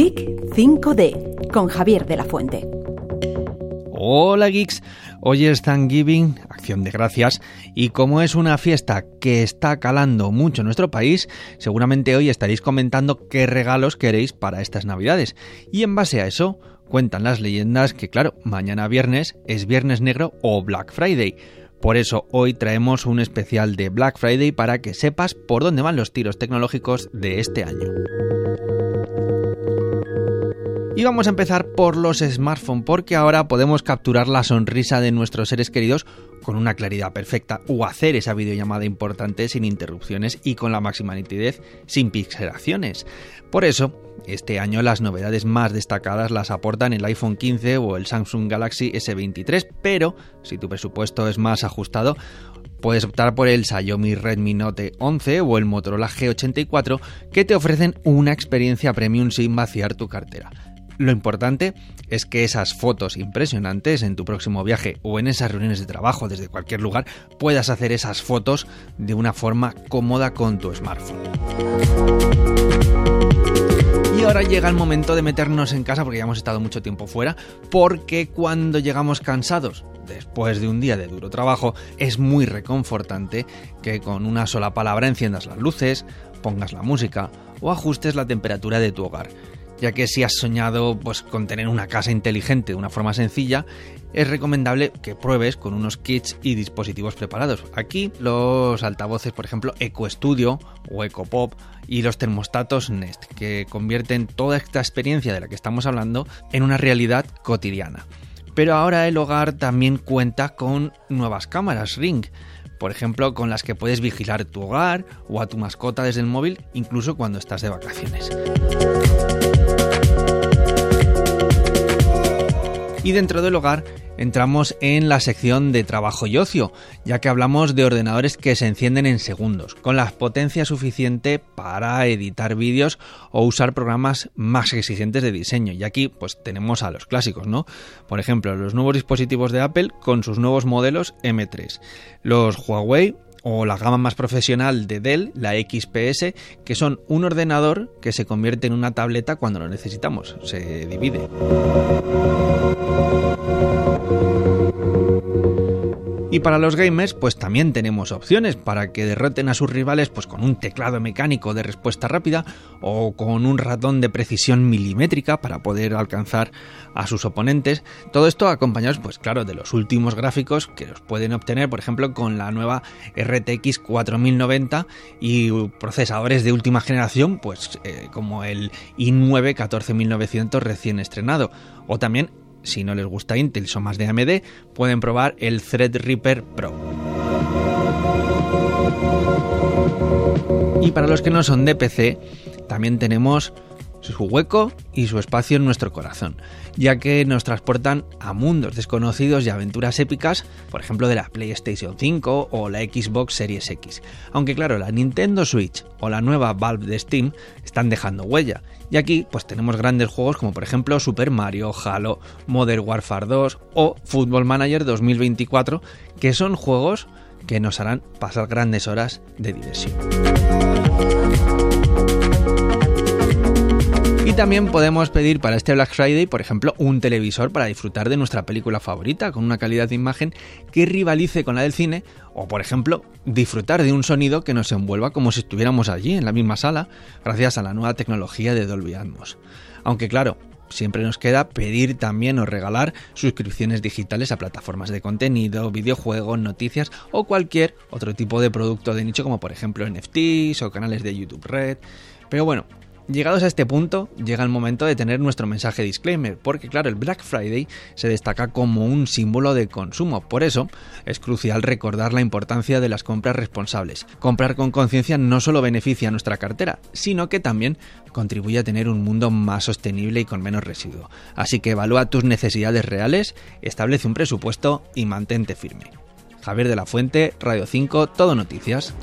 Geek 5D con Javier de la Fuente. Hola geeks, hoy es Thanksgiving, acción de gracias, y como es una fiesta que está calando mucho en nuestro país, seguramente hoy estaréis comentando qué regalos queréis para estas navidades. Y en base a eso, cuentan las leyendas que claro, mañana viernes es Viernes Negro o Black Friday. Por eso hoy traemos un especial de Black Friday para que sepas por dónde van los tiros tecnológicos de este año. Y vamos a empezar por los smartphones, porque ahora podemos capturar la sonrisa de nuestros seres queridos con una claridad perfecta o hacer esa videollamada importante sin interrupciones y con la máxima nitidez sin pixelaciones. Por eso, este año las novedades más destacadas las aportan el iPhone 15 o el Samsung Galaxy S23, pero si tu presupuesto es más ajustado, puedes optar por el Xiaomi Redmi Note 11 o el Motorola G84 que te ofrecen una experiencia premium sin vaciar tu cartera. Lo importante es que esas fotos impresionantes en tu próximo viaje o en esas reuniones de trabajo desde cualquier lugar puedas hacer esas fotos de una forma cómoda con tu smartphone. Y ahora llega el momento de meternos en casa porque ya hemos estado mucho tiempo fuera, porque cuando llegamos cansados después de un día de duro trabajo, es muy reconfortante que con una sola palabra enciendas las luces, pongas la música o ajustes la temperatura de tu hogar ya que si has soñado pues, con tener una casa inteligente de una forma sencilla, es recomendable que pruebes con unos kits y dispositivos preparados. Aquí los altavoces, por ejemplo, Eco Studio o Eco Pop y los termostatos Nest, que convierten toda esta experiencia de la que estamos hablando en una realidad cotidiana. Pero ahora el hogar también cuenta con nuevas cámaras Ring, por ejemplo, con las que puedes vigilar tu hogar o a tu mascota desde el móvil, incluso cuando estás de vacaciones. Y dentro del hogar entramos en la sección de trabajo y ocio, ya que hablamos de ordenadores que se encienden en segundos, con la potencia suficiente para editar vídeos o usar programas más exigentes de diseño. Y aquí pues tenemos a los clásicos, ¿no? Por ejemplo, los nuevos dispositivos de Apple con sus nuevos modelos M3, los Huawei o la gama más profesional de Dell, la XPS, que son un ordenador que se convierte en una tableta cuando lo necesitamos, se divide. Y para los gamers, pues también tenemos opciones para que derroten a sus rivales pues con un teclado mecánico de respuesta rápida o con un ratón de precisión milimétrica para poder alcanzar a sus oponentes. Todo esto acompañados, pues claro, de los últimos gráficos que los pueden obtener, por ejemplo, con la nueva RTX 4090 y procesadores de última generación, pues eh, como el i9 14900 recién estrenado o también si no les gusta Intel, son más de AMD, pueden probar el Threadripper Pro. Y para los que no son de PC, también tenemos su hueco y su espacio en nuestro corazón, ya que nos transportan a mundos desconocidos y aventuras épicas, por ejemplo de la PlayStation 5 o la Xbox Series X. Aunque claro, la Nintendo Switch o la nueva Valve de Steam están dejando huella, y aquí pues tenemos grandes juegos como por ejemplo Super Mario, Halo, Modern Warfare 2 o Football Manager 2024, que son juegos que nos harán pasar grandes horas de diversión. Y también podemos pedir para este Black Friday, por ejemplo, un televisor para disfrutar de nuestra película favorita con una calidad de imagen que rivalice con la del cine o, por ejemplo, disfrutar de un sonido que nos envuelva como si estuviéramos allí en la misma sala gracias a la nueva tecnología de Dolby Atmos. Aunque claro, siempre nos queda pedir también o regalar suscripciones digitales a plataformas de contenido, videojuegos, noticias o cualquier otro tipo de producto de nicho como por ejemplo NFTs o canales de YouTube Red. Pero bueno, Llegados a este punto, llega el momento de tener nuestro mensaje disclaimer, porque claro, el Black Friday se destaca como un símbolo de consumo, por eso es crucial recordar la importancia de las compras responsables. Comprar con conciencia no solo beneficia a nuestra cartera, sino que también contribuye a tener un mundo más sostenible y con menos residuo. Así que evalúa tus necesidades reales, establece un presupuesto y mantente firme. Javier de la Fuente, Radio 5, Todo Noticias.